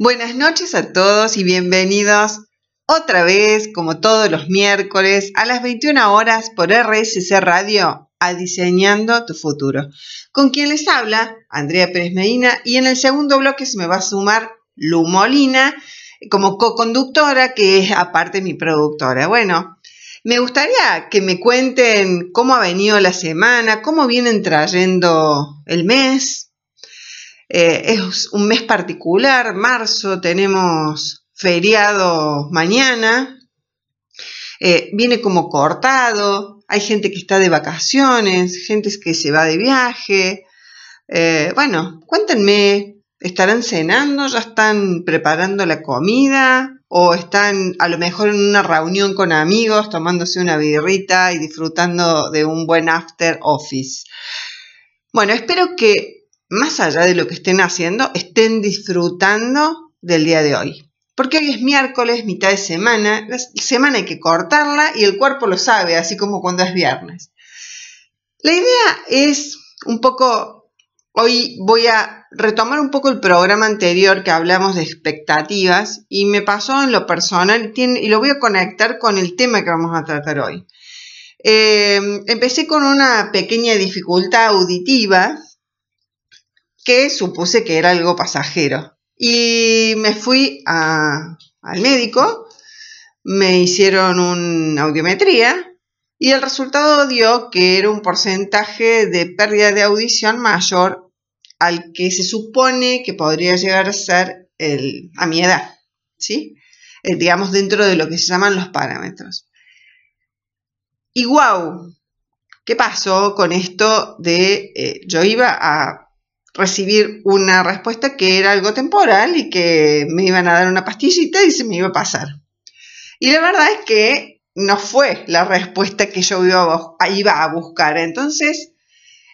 Buenas noches a todos y bienvenidos otra vez, como todos los miércoles, a las 21 horas por RSC Radio a Diseñando tu Futuro. Con quien les habla, Andrea Pérez Medina, y en el segundo bloque se me va a sumar Lu Molina como co-conductora, que es aparte mi productora. Bueno, me gustaría que me cuenten cómo ha venido la semana, cómo vienen trayendo el mes, eh, es un mes particular, marzo, tenemos feriado mañana, eh, viene como cortado, hay gente que está de vacaciones, gente que se va de viaje. Eh, bueno, cuéntenme, ¿estarán cenando? ¿Ya están preparando la comida? ¿O están a lo mejor en una reunión con amigos tomándose una birrita y disfrutando de un buen after office? Bueno, espero que más allá de lo que estén haciendo, estén disfrutando del día de hoy. Porque hoy es miércoles, mitad de semana, la semana hay que cortarla y el cuerpo lo sabe, así como cuando es viernes. La idea es un poco, hoy voy a retomar un poco el programa anterior que hablamos de expectativas y me pasó en lo personal y lo voy a conectar con el tema que vamos a tratar hoy. Eh, empecé con una pequeña dificultad auditiva que supuse que era algo pasajero. Y me fui al médico, me hicieron una audiometría y el resultado dio que era un porcentaje de pérdida de audición mayor al que se supone que podría llegar a ser el, a mi edad, ¿sí? Eh, digamos dentro de lo que se llaman los parámetros. Y wow, ¿qué pasó con esto de eh, yo iba a recibir una respuesta que era algo temporal y que me iban a dar una pastillita y se me iba a pasar. Y la verdad es que no fue la respuesta que yo iba a, buscar. Entonces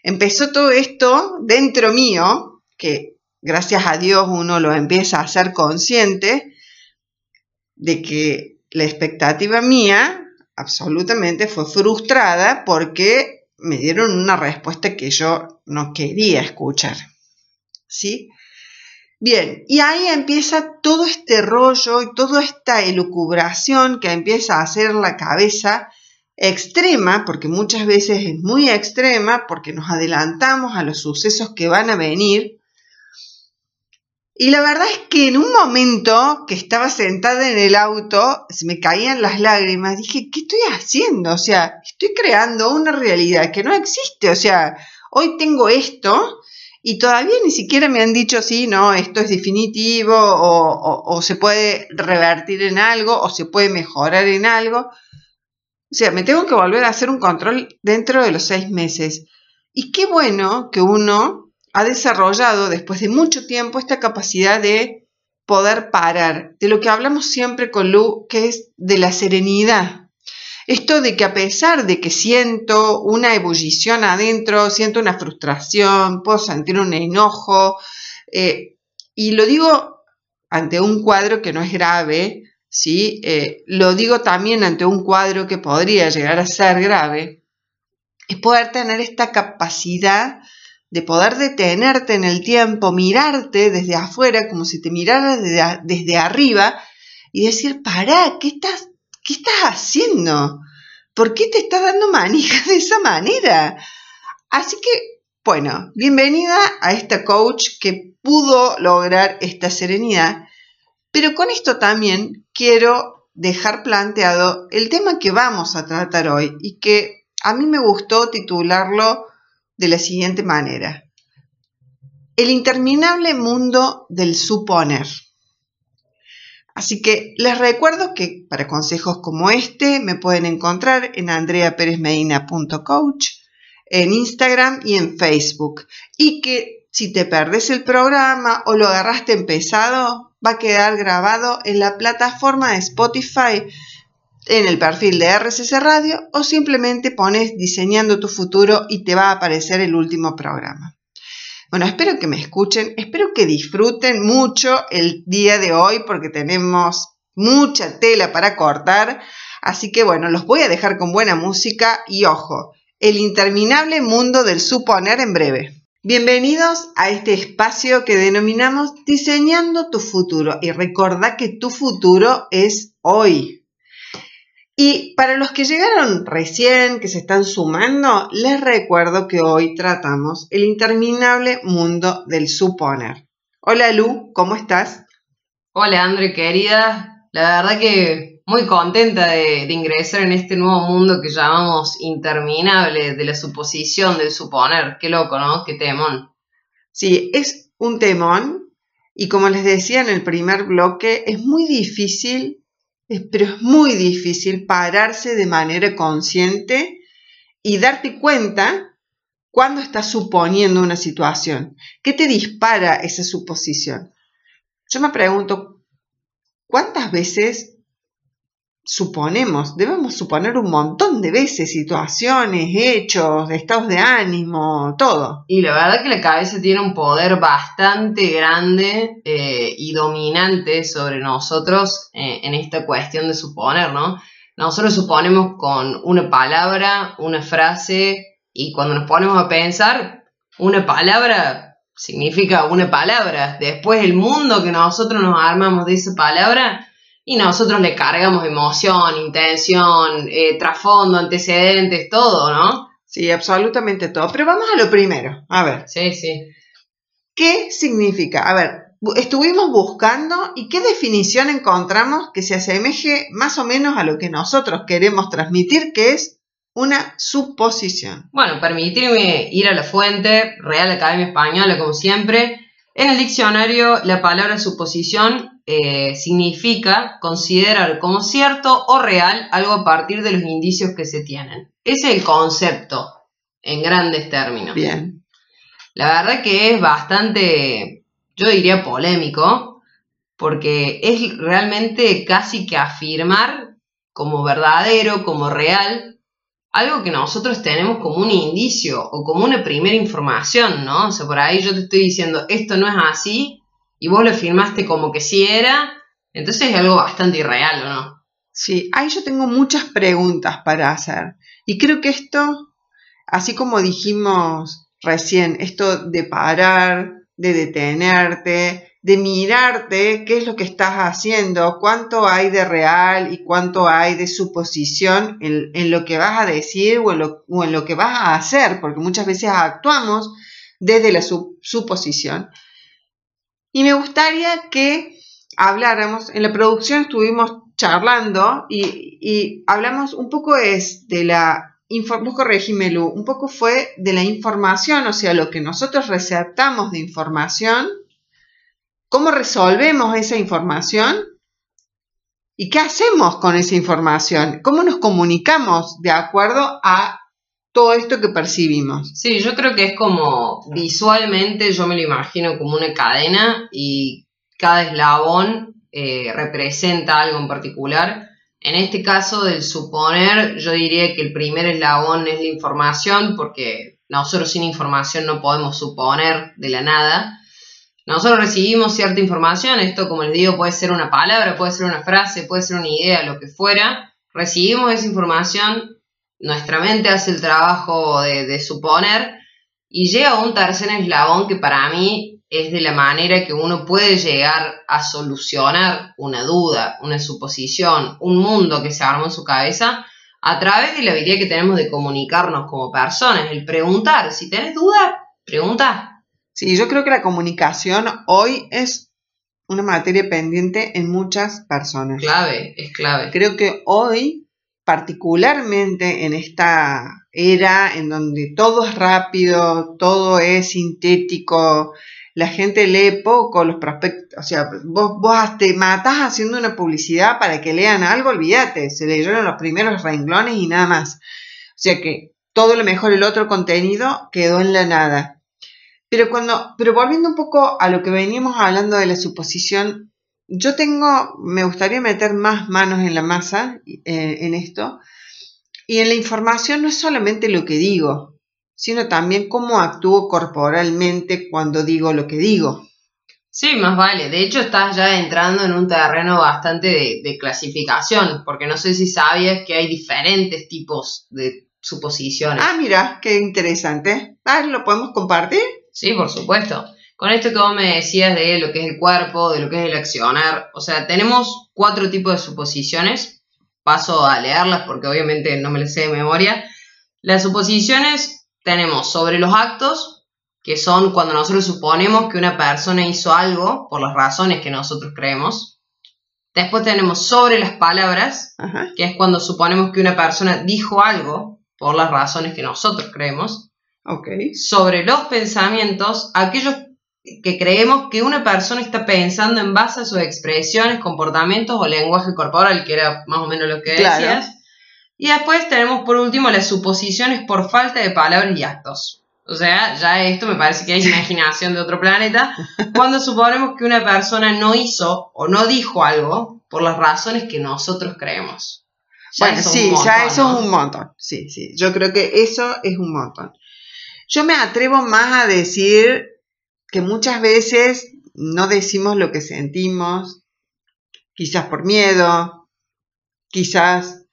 empezó todo esto dentro mío, que gracias a Dios uno lo empieza a ser consciente de que la expectativa mía absolutamente fue frustrada porque me dieron una respuesta que yo no quería escuchar. ¿Sí? Bien, y ahí empieza todo este rollo y toda esta elucubración que empieza a hacer la cabeza extrema, porque muchas veces es muy extrema, porque nos adelantamos a los sucesos que van a venir. Y la verdad es que en un momento que estaba sentada en el auto, se me caían las lágrimas, dije, ¿qué estoy haciendo? O sea, estoy creando una realidad que no existe. O sea, hoy tengo esto y todavía ni siquiera me han dicho si no, esto es definitivo o, se puede revertir en algo o se puede mejorar en algo. O sea, me tengo que volver a hacer un control dentro de los seis meses. Y qué bueno que uno ha desarrollado después de mucho tiempo esta capacidad de poder parar, de lo que hablamos siempre con Lu, que es de la serenidad. Esto de que a pesar de que siento una ebullición adentro, siento una frustración, puedo sentir un enojo, eh, y lo digo ante un cuadro que no es grave, ¿sí? Eh, lo digo también ante un cuadro que podría llegar a ser grave, es poder tener esta capacidad de poder detenerte en el tiempo, mirarte desde afuera como si te miraras desde, desde arriba y decir, pará, ¿qué estás ¿qué estás haciendo? ¿Por qué te estás dando manija de esa manera? Así que, bueno, bienvenida a esta coach que pudo lograr esta serenidad, pero con esto también quiero dejar planteado el tema que vamos a tratar hoy y que a mí me gustó titularlo de la siguiente manera. El interminable mundo del suponer. Así que les recuerdo que para consejos como este me pueden encontrar en andreaperezmedina.coach, en Instagram y en Facebook. Y que si te perdes el programa o lo agarraste empezado, va a quedar grabado en la plataforma de Spotify en el perfil de RCC Radio o simplemente pones diseñando tu futuro y te va a aparecer el último programa. Bueno, espero que me escuchen, espero que disfruten mucho el día de hoy porque tenemos mucha tela para cortar. Así que bueno, los voy a dejar con buena música y ojo, el interminable mundo del suponer en breve. Bienvenidos a este espacio que denominamos Diseñando tu futuro y recordá que tu futuro es hoy. Y para los que llegaron recién, que se están sumando, les recuerdo que hoy tratamos el interminable mundo del suponer. Hola Lu, ¿cómo estás? Hola André, querida. La verdad que muy contenta de, de, ingresar en este nuevo mundo que llamamos interminable de la suposición, del suponer. Qué loco, ¿no? Qué temón. Sí, es un temón y como les decía en el primer bloque, es muy difícil pero es muy difícil pararse de manera consciente y darte cuenta cuando estás suponiendo una situación. ¿Qué te dispara esa suposición? Yo me pregunto, ¿cuántas veces suponemos, debemos suponer un montón de veces situaciones, hechos, estados de ánimo, todo. Y la verdad que la cabeza tiene un poder bastante grande eh, y dominante sobre nosotros eh, en esta cuestión de suponer, ¿no? Nosotros suponemos con una palabra, una frase, y cuando nos ponemos a pensar, una palabra significa una palabra. Después el mundo que nosotros nos armamos de esa palabra y nosotros le cargamos emoción, intención, eh, trasfondo, antecedentes, todo, ¿no? Sí, absolutamente todo. Pero vamos a lo primero. A ver. Sí, sí. ¿Qué significa? A ver, estuvimos buscando y qué definición encontramos que se asemeje más o menos a lo que nosotros queremos transmitir, que es una suposición. Bueno, permitirme ir a la fuente, Real Academia Española, como siempre. En el diccionario, la palabra suposición eh, significa considerar como cierto o real algo a partir de los indicios que se tienen. Ese es el concepto, en grandes términos. Bien. La verdad que es bastante, yo diría, polémico, porque es realmente casi que afirmar como verdadero, como real, algo que nosotros tenemos como un indicio o como una primera información, ¿no? O sea, por ahí yo te estoy diciendo, esto no es así, y vos lo firmaste como que sí era, entonces es algo bastante irreal, ¿o no? Sí, ahí yo tengo muchas preguntas para hacer. Y creo que esto, así como dijimos recién, esto de parar, de detenerte, de mirarte qué es lo que estás haciendo, cuánto hay de real y cuánto hay de suposición en, lo que vas a decir o en, lo, o en, lo, que vas a hacer, porque muchas veces actuamos desde la suposición. Y me gustaría que habláramos, en la producción estuvimos charlando y, hablamos un poco es de la, un poco fue de la información, o sea, lo que nosotros receptamos de información, cómo resolvemos esa información y qué hacemos con esa información, cómo nos comunicamos de acuerdo a todo esto que percibimos. Sí, yo creo que es como visualmente, yo me lo imagino como una cadena y cada eslabón eh, representa algo en particular. En este caso del suponer, yo diría que el primer eslabón es la información, porque nosotros sin información no podemos suponer de la nada. Nosotros recibimos cierta información, esto como les digo puede ser una palabra, puede ser una frase, puede ser una idea, lo que fuera. Recibimos esa información, nuestra mente hace el trabajo de, suponer y llega a un tercer eslabón que para mí es de la manera que uno puede llegar a solucionar una duda, una suposición, un mundo que se armó en su cabeza a través de la habilidad que tenemos de comunicarnos como personas, el preguntar. Si tenés duda, pregunta. Sí, yo creo que la comunicación hoy es una materia pendiente en muchas personas. Clave, es clave. Creo que hoy particularmente en esta era en donde todo es rápido, todo es sintético, la gente lee poco los prospectos, o sea, vos, vos te matás haciendo una publicidad para que lean algo, olvídate, se leyeron los primeros renglones y nada más. O sea que todo lo mejor, el otro contenido quedó en la nada. Pero cuando, pero volviendo un poco a lo que veníamos hablando de la suposición yo tengo, me gustaría meter más manos en la masa eh, en esto. Y en la información no es solamente lo que digo, sino también cómo actúo corporalmente cuando digo lo que digo. Sí, más vale. De hecho, estás ya entrando en un terreno bastante de, de clasificación, porque no sé si sabías que hay diferentes tipos de suposiciones. Ah, mira, qué interesante. Ah, ¿lo podemos compartir? Sí, por supuesto. Con esto que vos me decías de lo que es el cuerpo, de lo que es el accionar, o sea, tenemos cuatro tipos de suposiciones. Paso a leerlas porque obviamente no me las sé de memoria. Las suposiciones tenemos sobre los actos, que son cuando nosotros suponemos que una persona hizo algo por las razones que nosotros creemos. Después tenemos sobre las palabras, Ajá. que es cuando suponemos que una persona dijo algo por las razones que nosotros creemos. Ok. Sobre los pensamientos, aquellos que creemos que una persona está pensando en base a sus expresiones, comportamientos o lenguaje corporal, que era más o menos lo que Claro. decías. Y después tenemos por último las suposiciones por falta de palabras y actos. O sea, ya esto me parece que es imaginación de otro planeta. Cuando suponemos que una persona no hizo o no dijo algo por las razones que nosotros creemos. Ya Bueno, sí, ya eso ¿no? es un montón. Sí, sí. Yo creo que eso es un montón. Yo me atrevo más a decir que muchas veces no decimos lo que sentimos, quizás por miedo, quizás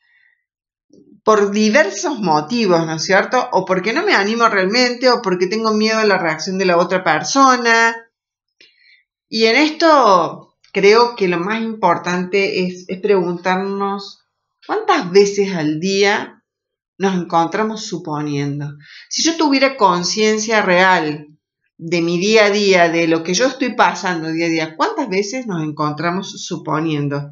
por diversos motivos, ¿no es cierto? O porque no me animo realmente, o porque tengo miedo a la reacción de la otra persona. Y en esto creo que lo más importante es, es preguntarnos ¿Cuántas veces al día nos encontramos suponiendo? Si yo tuviera conciencia real de mi día a día, de lo que yo estoy pasando día a día, ¿cuántas veces nos encontramos suponiendo?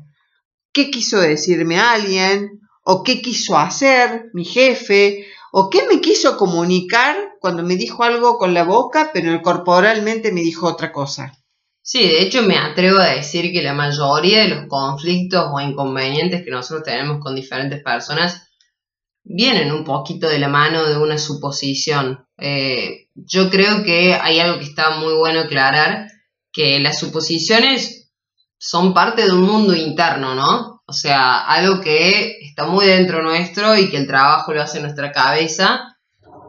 ¿Qué quiso decirme alguien? ¿O qué quiso hacer mi jefe? ¿O qué me quiso comunicar cuando me dijo algo con la boca, pero corporalmente me dijo otra cosa? Sí, de hecho me atrevo a decir que la mayoría de los conflictos o inconvenientes que nosotros tenemos con diferentes personas vienen un poquito de la mano de una suposición. Eh, yo creo que hay algo que está muy bueno aclarar, que las suposiciones son parte de un mundo interno, ¿no? O sea, algo que está muy dentro nuestro y que el trabajo lo hace nuestra cabeza,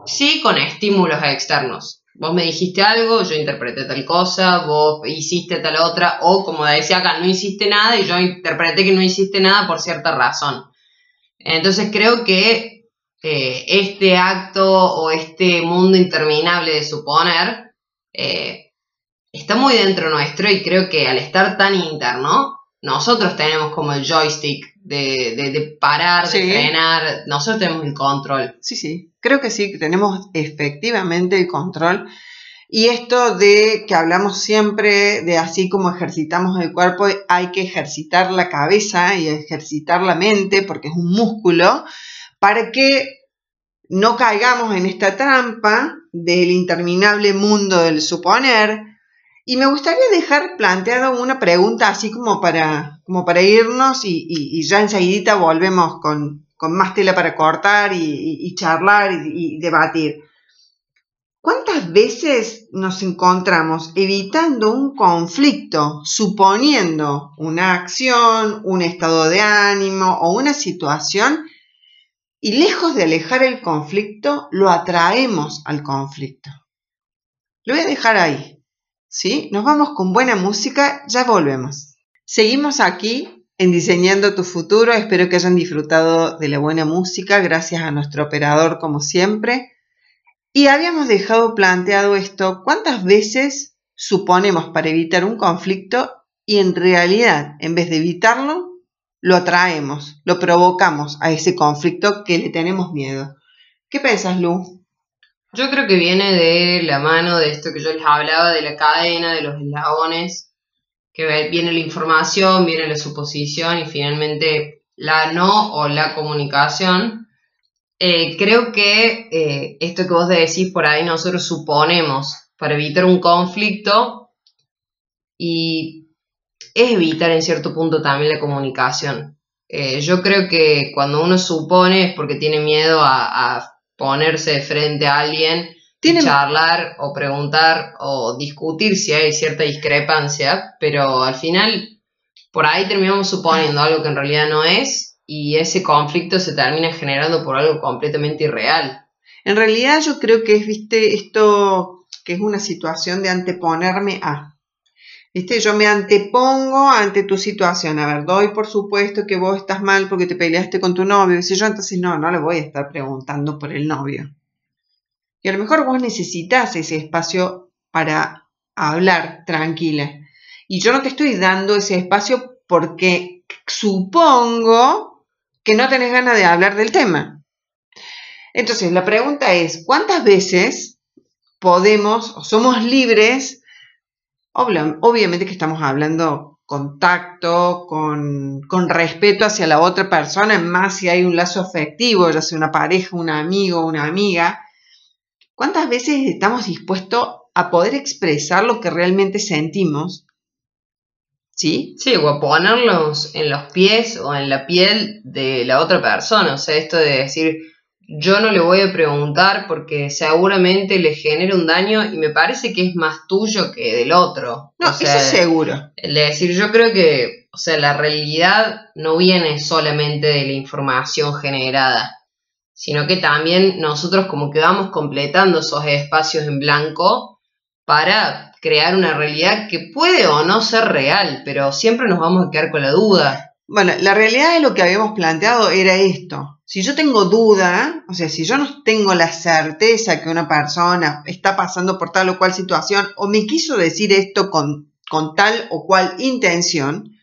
sí con estímulos externos. Vos me dijiste algo, yo interpreté tal cosa, vos hiciste tal otra, o como decía acá, no hiciste nada y yo interpreté que no hiciste nada por cierta razón. Entonces creo que eh, este acto o este mundo interminable de suponer eh, está muy dentro nuestro y creo que al estar tan interno, nosotros tenemos como el joystick de, de, de parar, Sí. de frenar, nosotros tenemos el control. Sí, sí, creo que sí, tenemos efectivamente el control. Y esto de que hablamos siempre de así como ejercitamos el cuerpo, hay que ejercitar la cabeza y ejercitar la mente porque es un músculo para que no caigamos en esta trampa del interminable mundo del suponer. Y me gustaría dejar planteado una pregunta así como para, como para irnos y, ya enseguidita volvemos con, con más tela para cortar y, charlar y debatir. ¿Cuántas veces nos encontramos evitando un conflicto, suponiendo una acción, un estado de ánimo o una situación y lejos de alejar el conflicto, lo atraemos al conflicto? Lo voy a dejar ahí. ¿Sí? Nos vamos con buena música, ya volvemos. Seguimos aquí en Diseñando tu futuro. Espero que hayan disfrutado de la buena música, gracias a nuestro operador como siempre. Y habíamos dejado planteado esto, ¿cuántas veces suponemos para evitar un conflicto y en realidad, en vez de evitarlo, lo atraemos, lo provocamos a ese conflicto que le tenemos miedo? ¿Qué piensas, Lu? Yo creo que viene de la mano de esto que yo les hablaba, de la cadena, de los eslabones, que viene la información, viene la suposición y finalmente la no o la comunicación. Eh, creo que eh, esto que vos decís por ahí, nosotros suponemos para evitar un conflicto y es evitar en cierto punto también la comunicación. Eh, yo creo que cuando uno supone es porque tiene miedo a, a ponerse de frente a alguien, y charlar o preguntar o discutir si hay cierta discrepancia, pero al final por ahí terminamos suponiendo algo que en realidad no es y ese conflicto se termina generando por algo completamente irreal. En realidad yo creo que es, viste, esto que es una situación de anteponerme a. Viste, yo me antepongo ante tu situación. A ver, doy por supuesto que vos estás mal porque te peleaste con tu novio. Si yo entonces no, no le voy a estar preguntando por el novio. Y a lo mejor vos necesitas ese espacio para hablar tranquila. Y yo no te estoy dando ese espacio porque supongo que no tenés ganas de hablar del tema. Entonces, la pregunta es, ¿cuántas veces podemos o somos libres? Obviamente que estamos hablando contacto, con, con, respeto hacia la otra persona, más si hay un lazo afectivo, ya sea una pareja, un amigo, una amiga. ¿Cuántas veces estamos dispuestos a poder expresar lo que realmente sentimos ¿Sí? Sí, o a ponerlos en los pies o en la piel de la otra persona. O sea, esto de decir, yo no le voy a preguntar porque seguramente le genera un daño y me parece que es más tuyo que del otro. No, eso es seguro. El de decir, yo creo que, o sea, la realidad no viene solamente de la información generada, sino que también nosotros como que vamos completando esos espacios en blanco para crear una realidad que puede o no ser real, pero siempre nos vamos a quedar con la duda. Bueno, la realidad de lo que habíamos planteado era esto. Si yo tengo duda, o sea, si yo no tengo la certeza que una persona está pasando por tal o cual situación o me quiso decir esto con, con tal o cual intención,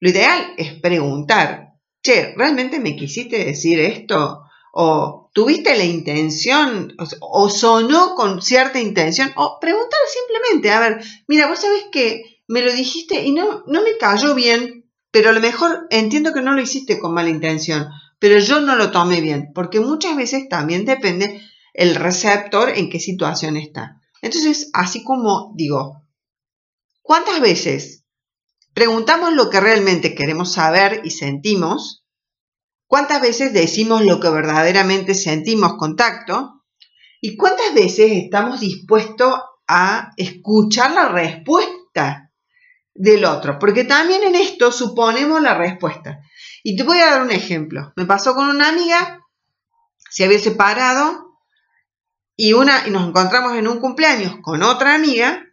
lo ideal es preguntar, che, ¿realmente me quisiste decir esto? o tuviste la intención o, sonó con cierta intención o preguntar simplemente, a ver, mira, vos sabés que me lo dijiste y no, no me cayó bien, pero a lo mejor entiendo que no lo hiciste con mala intención, pero yo no lo tomé bien, porque muchas veces también depende el receptor en qué situación está. Entonces, así como digo, ¿cuántas veces preguntamos lo que realmente queremos saber y sentimos? ¿Cuántas veces decimos lo que verdaderamente sentimos contacto? ¿Y cuántas veces estamos dispuestos a escuchar la respuesta del otro? Porque también en esto suponemos la respuesta. Y te voy a dar un ejemplo. Me pasó con una amiga, se había separado y, una, y nos encontramos en un cumpleaños con otra amiga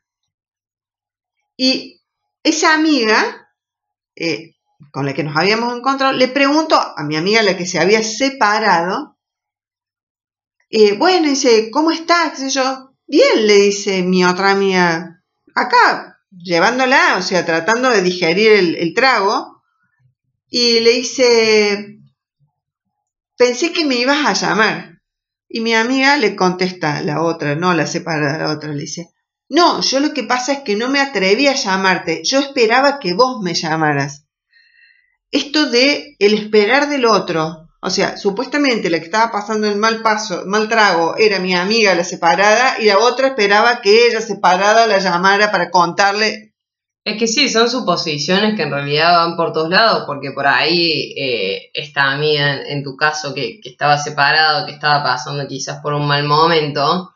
y esa amiga eh, con la que nos habíamos encontrado, le pregunto a mi amiga, la que se había separado, eh, bueno, dice, ¿cómo estás? yo, bien, le dice mi otra amiga, acá, llevándola, o sea, tratando de digerir el, trago, y le dice, pensé que me ibas a llamar. Y mi amiga le contesta, la otra, no la separada, la otra, le dice, no, yo lo que pasa es que no me atreví a llamarte, yo esperaba que vos me llamaras esto de el esperar del otro. O sea, supuestamente la que estaba pasando el mal paso, mal trago, era mi amiga la separada y la otra esperaba que ella separada la llamara para contarle. Es que sí, son suposiciones que en realidad van por todos lados, porque por ahí eh, esta amiga, en, tu caso, que, que estaba separado, que estaba pasando quizás por un mal momento,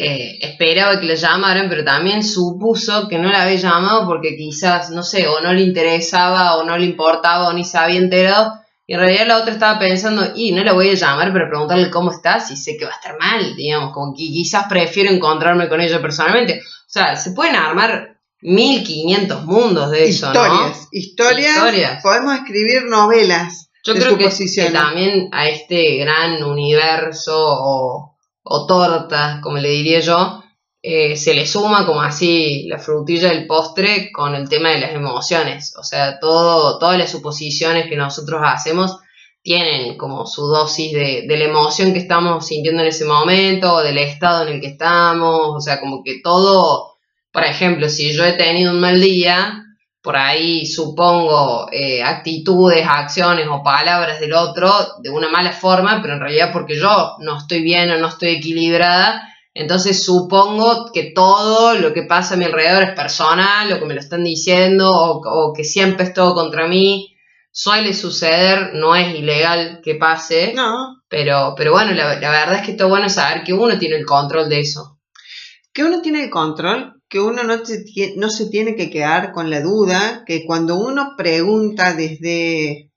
eh, esperaba que le llamaran, pero también supuso que no la había llamado porque quizás, no sé, o no le interesaba, o no le importaba, o ni se había enterado. Y en realidad la otra estaba pensando, y no la voy a llamar para preguntarle cómo está, si sé que va a estar mal, digamos, como que quizás prefiero encontrarme con ella personalmente. O sea, se pueden armar 1500 mundos de eso, historias, ¿no? Historias, historias. Podemos escribir novelas. Yo creo que, que también a este gran universo o o tortas, como le diría yo, eh, se le suma como así la frutilla del postre con el tema de las emociones. O sea, todo, todas las suposiciones que nosotros hacemos tienen como su dosis de, de, la emoción que estamos sintiendo en ese momento, o del estado en el que estamos, o sea, como que todo, por ejemplo, si yo he tenido un mal día, por ahí supongo eh, actitudes, acciones o palabras del otro de una mala forma, pero en realidad porque yo no estoy bien o no estoy equilibrada, entonces supongo que todo lo que pasa a mi alrededor es personal, o que me lo están diciendo, o, que siempre es todo contra mí. Suele suceder, no es ilegal que pase, no. pero, pero bueno, la, la verdad es que está bueno saber que uno tiene el control de eso. Que uno tiene el control que uno no, no se tiene que quedar con la duda, que cuando uno pregunta desde,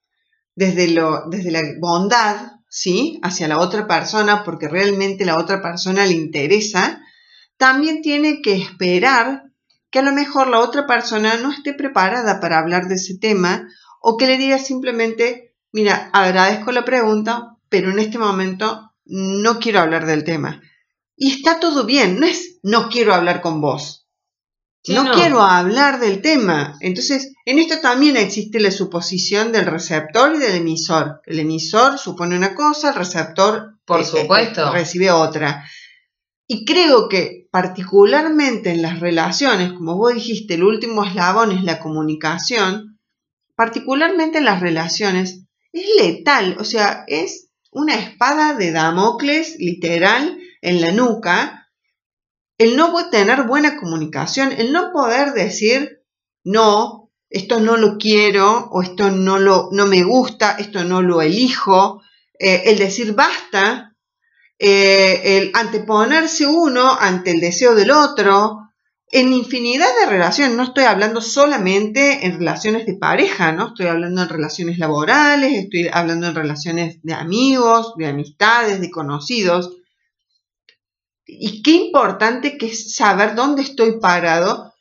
desde, lo, desde la bondad, ¿sí? Hacia la otra persona, porque realmente la otra persona le interesa, también tiene que esperar que a lo mejor la otra persona no esté preparada para hablar de ese tema o que le diga simplemente, mira, agradezco la pregunta, pero en este momento no quiero hablar del tema. Y está todo bien, no es no quiero hablar con vos. No, quiero hablar del tema. Entonces, en esto también existe la suposición del receptor y del emisor. El emisor supone una cosa, el receptor por eh, supuesto recibe otra. Y creo que particularmente en las relaciones, como vos dijiste, el último eslabón es la comunicación, particularmente en las relaciones, es letal, o sea, es una espada de Damocles literal en la nuca, el no tener buena comunicación, el no poder decir, no, esto no lo quiero, o esto no, lo, no me gusta, esto no lo elijo, eh, el decir basta, eh, el anteponerse uno ante el deseo del otro, en infinidad de relaciones, no estoy hablando solamente en relaciones de pareja, ¿no? Estoy hablando en relaciones laborales, estoy hablando en relaciones de amigos, de amistades, de conocidos. Y qué importante que es saber dónde estoy parado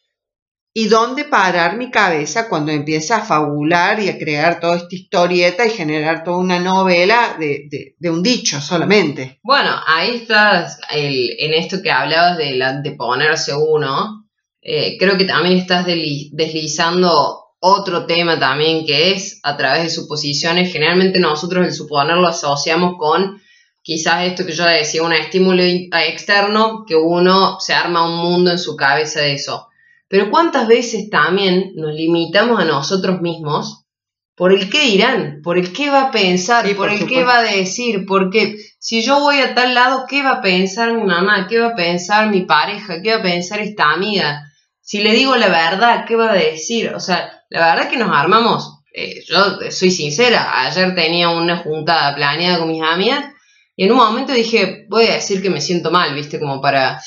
y dónde parar mi cabeza cuando empieza a fabular y a crear toda esta historieta y generar toda una novela de, un dicho solamente. Bueno, ahí estás en esto que hablabas de, ponerse uno. Eh, creo que también estás deslizando otro tema también que es a través de suposiciones. Generalmente nosotros el suponer lo asociamos con quizás esto que yo decía, un estímulo externo que uno se arma un mundo en su cabeza de eso pero ¿cuántas veces también nos limitamos a nosotros mismos por el qué dirán, por el qué va a pensar, por, el qué va a decir? Porque si yo voy a tal lado, ¿qué va a pensar mi mamá? ¿Qué va a pensar mi pareja? ¿Qué va a pensar esta amiga? Si le digo la verdad, ¿qué va a decir? O sea, la verdad es que nos armamos. Eh, yo soy sincera, ayer tenía una juntada planeada con mis amigas y en un momento dije, voy a decir que me siento mal, ¿viste? Como para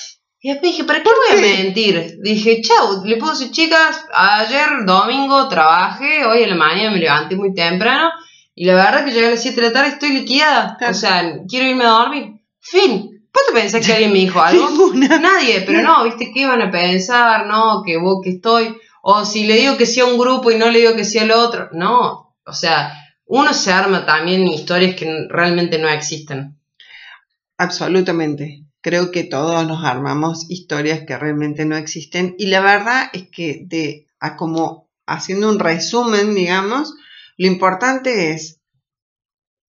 y después dije, ¿para qué voy a mentir? Dije, chau, le puedo decir, chicas, ayer domingo trabajé, hoy en la mañana me levanté muy temprano y la verdad que llegué a las 7 de la tarde estoy liquidada. O sea, quiero irme a dormir. Fin. ¿Cuánto pensás que alguien me dijo algo? Nadie, pero no, ¿viste qué iban a pensar? No, que vos que estoy. O si le digo que sea un grupo y no le digo que sea el otro. No. O sea, uno se arma también historias que realmente no existen. Absolutamente. Creo que todos nos armamos historias que realmente no existen y la verdad es que de a como haciendo un resumen, digamos, lo importante es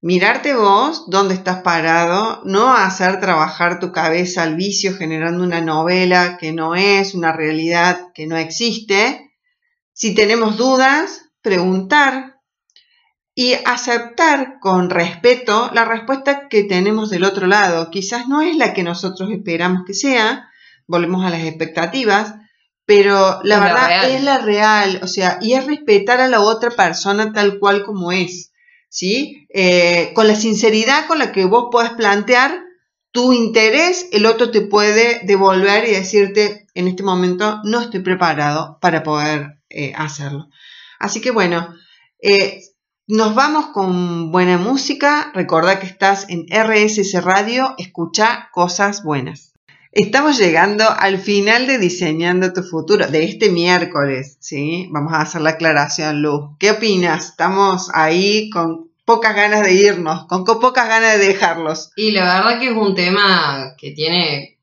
mirarte vos, dónde estás parado, no hacer trabajar tu cabeza al vicio generando una novela que no es, una realidad que no existe. Si tenemos dudas, preguntar, y aceptar con respeto la respuesta que tenemos del otro lado. Quizás no es la que nosotros esperamos que sea, volvemos a las expectativas, pero la verdad es la real, o sea, y es respetar a la otra persona tal cual como es, ¿sí? Eh, con la sinceridad con la que vos podés plantear tu interés, el otro te puede devolver y decirte, en este momento no estoy preparado para poder eh, hacerlo. Así que bueno, eh, nos vamos con buena música. Recuerda que estás en RSS Radio, escucha cosas buenas. Estamos llegando al final de Diseñando tu futuro, de este miércoles, ¿sí? Vamos a hacer la aclaración, Luz. ¿Qué opinas? Estamos ahí con pocas ganas de irnos, con pocas ganas de dejarlos. Y la verdad que es un tema que tiene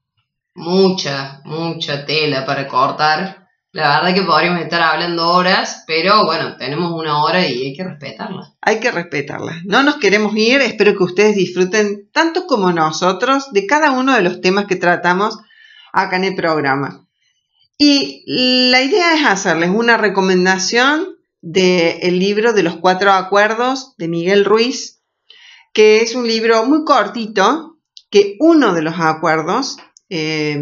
mucha, mucha tela para cortar la verdad que podríamos estar hablando horas, pero bueno, tenemos una hora y hay que respetarla. Hay que respetarla. No nos queremos ir, espero que ustedes disfruten tanto como nosotros de cada uno de los temas que tratamos acá en el programa. Y la idea es hacerles una recomendación del libro de los cuatro acuerdos de Miguel Ruiz, que es un libro muy cortito, que uno de los acuerdos eh,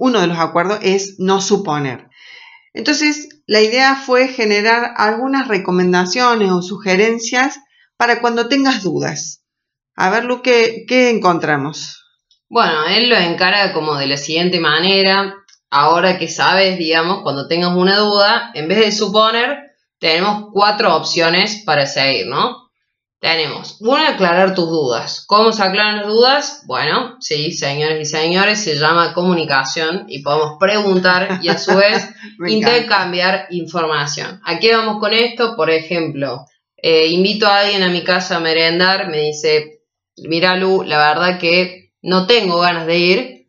uno de los acuerdos es no suponer. Entonces, la idea fue generar algunas recomendaciones o sugerencias para cuando tengas dudas. A ver, Lu, ¿qué, qué encontramos? Bueno, él lo encara como de la siguiente manera. Ahora que sabes, digamos, cuando tengas una duda, en vez de suponer, tenemos cuatro opciones para seguir, ¿no? Tenemos, uno, aclarar tus dudas. ¿Cómo se aclaran las dudas? Bueno, sí, señores y señores, se llama comunicación y podemos preguntar y a su vez intercambiar información. ¿A qué vamos con esto? Por ejemplo, eh, invito a alguien a mi casa a merendar, me dice, mira Lu, la verdad que no tengo ganas de ir,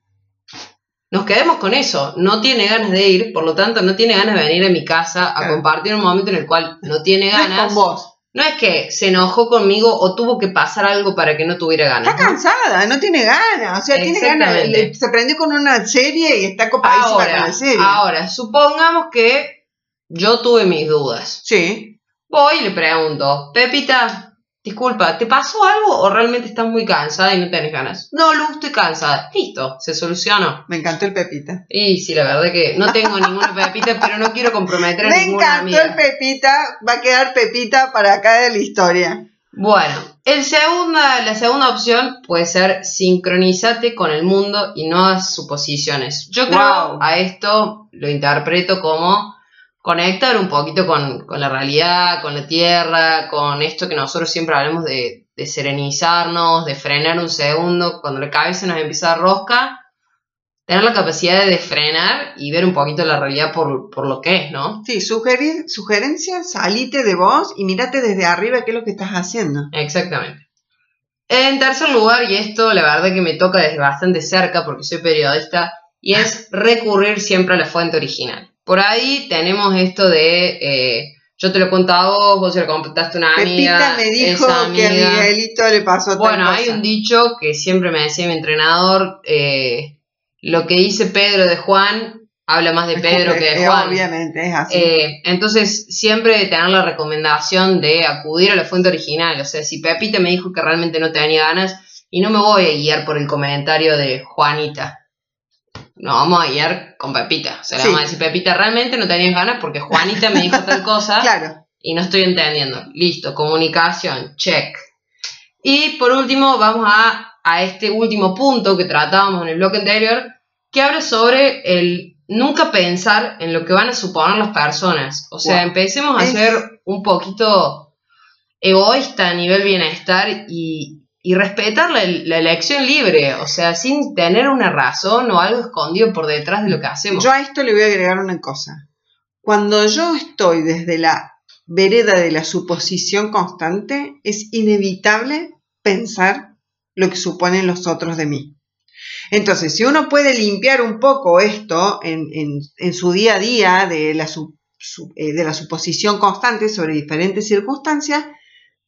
nos quedemos con eso. No tiene ganas de ir, por lo tanto, no tiene ganas de venir a mi casa a Claro. compartir un momento en el cual no tiene No es ganas. con vos. No es que se enojó conmigo o tuvo que pasar algo para que no tuviera ganas. Está ¿no? cansada, no tiene ganas. O sea, tiene ganas. Se prendió con una serie y está copadísima con Ahora, la serie. ahora, supongamos que yo tuve mis dudas. Sí. Voy y le pregunto, Pepita, disculpa, ¿te pasó algo o realmente estás muy cansada y no tenés ganas? No, Lu, estoy cansada. Listo, se solucionó. Me encantó el Pepita. Y sí, la verdad que no tengo ninguna Pepita, pero no quiero comprometer a Me ninguna encantó amiga. el Pepita. Va a quedar Pepita para acá de la historia. Bueno, el segunda, la segunda opción puede ser sincronízate con el mundo y no hagas suposiciones. Yo creo Wow. a esto lo interpreto como conectar un poquito con, con la realidad, con la tierra, con esto que nosotros siempre hablamos de, de serenizarnos, de frenar un segundo, cuando la cabeza nos empieza a rosca, tener la capacidad de frenar y ver un poquito la realidad por, por lo que es, ¿no? Sí, sugerir, sugerencias, salite de vos y mírate desde arriba qué es lo que estás haciendo. Exactamente. En tercer lugar, y esto la verdad que me toca desde bastante cerca porque soy periodista, y es recurrir siempre a la fuente original. Por ahí tenemos esto de, eh, yo te lo cuento a vos, vos se lo contaste a una amiga. Pepita me dijo que a Miguelito le pasó tal Bueno, hay cosa. un dicho que siempre me decía mi entrenador, eh, lo que dice Pedro de Juan habla más de Pedro que de Juan. Obviamente, es así. Eh, entonces, siempre tener la recomendación de acudir a la fuente original. O sea, si Pepita me dijo que realmente no tenía ganas, y no me voy a guiar por el comentario de Juanita. No, vamos a guiar con Pepita. O sea, le Sí. vamos a decir, Pepita, realmente no tenías ganas porque Juanita me dijo tal cosa claro. y no estoy entendiendo. Listo, comunicación, check. Y por último, vamos a, a este último punto que tratábamos en el bloque anterior, que habla sobre el nunca pensar en lo que van a suponer las personas. O sea, Wow. empecemos a Es- ser un poquito egoísta a nivel bienestar y, y respetar la, elección libre, o sea, sin tener una razón o algo escondido por detrás de lo que hacemos. Yo a esto le voy a agregar una cosa. Cuando yo estoy desde la vereda de la suposición constante, es inevitable pensar lo que suponen los otros de mí. Entonces, si uno puede limpiar un poco esto en, en- su día a día de la, eh, de la suposición constante sobre diferentes circunstancias,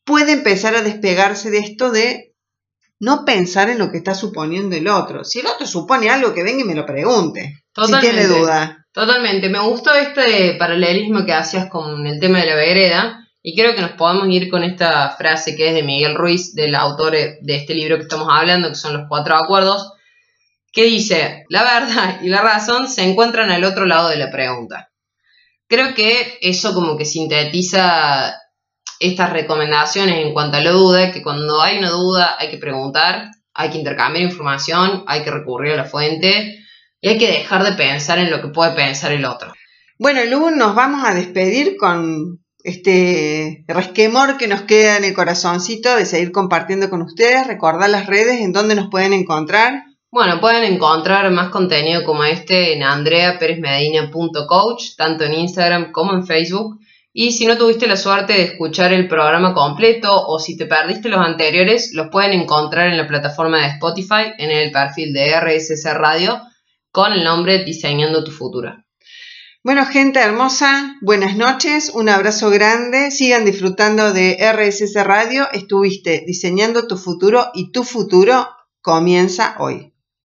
puede empezar a despegarse de esto de no pensar en lo que está suponiendo el otro. Si el otro supone algo, que venga y me lo pregunte. Si Totalmente. tiene duda. Totalmente, me gustó este paralelismo que hacías con el tema de la vereda y creo que nos podemos ir con esta frase que es de Miguel Ruiz, del autor de este libro que estamos hablando, que son los cuatro acuerdos, que dice, la verdad y la razón se encuentran al otro lado de la pregunta. Creo que eso como que sintetiza estas recomendaciones en cuanto a la duda, que cuando hay una duda hay que preguntar, hay que intercambiar información, hay que recurrir a la fuente y hay que dejar de pensar en lo que puede pensar el otro. Bueno, Lu, nos vamos a despedir con este resquemor que nos queda en el corazoncito de seguir compartiendo con ustedes. Recordar las redes en donde nos pueden encontrar. Bueno, pueden encontrar más contenido como este en andreaperezmedina.coach, tanto en Instagram como en Facebook. Y si no tuviste la suerte de escuchar el programa completo o si te perdiste los anteriores, los pueden encontrar en la plataforma de Spotify en el perfil de RSC Radio con el nombre Diseñando tu Futuro. Bueno, gente hermosa, buenas noches, un abrazo grande, sigan disfrutando de RSS Radio, estuviste diseñando tu futuro y tu futuro comienza hoy.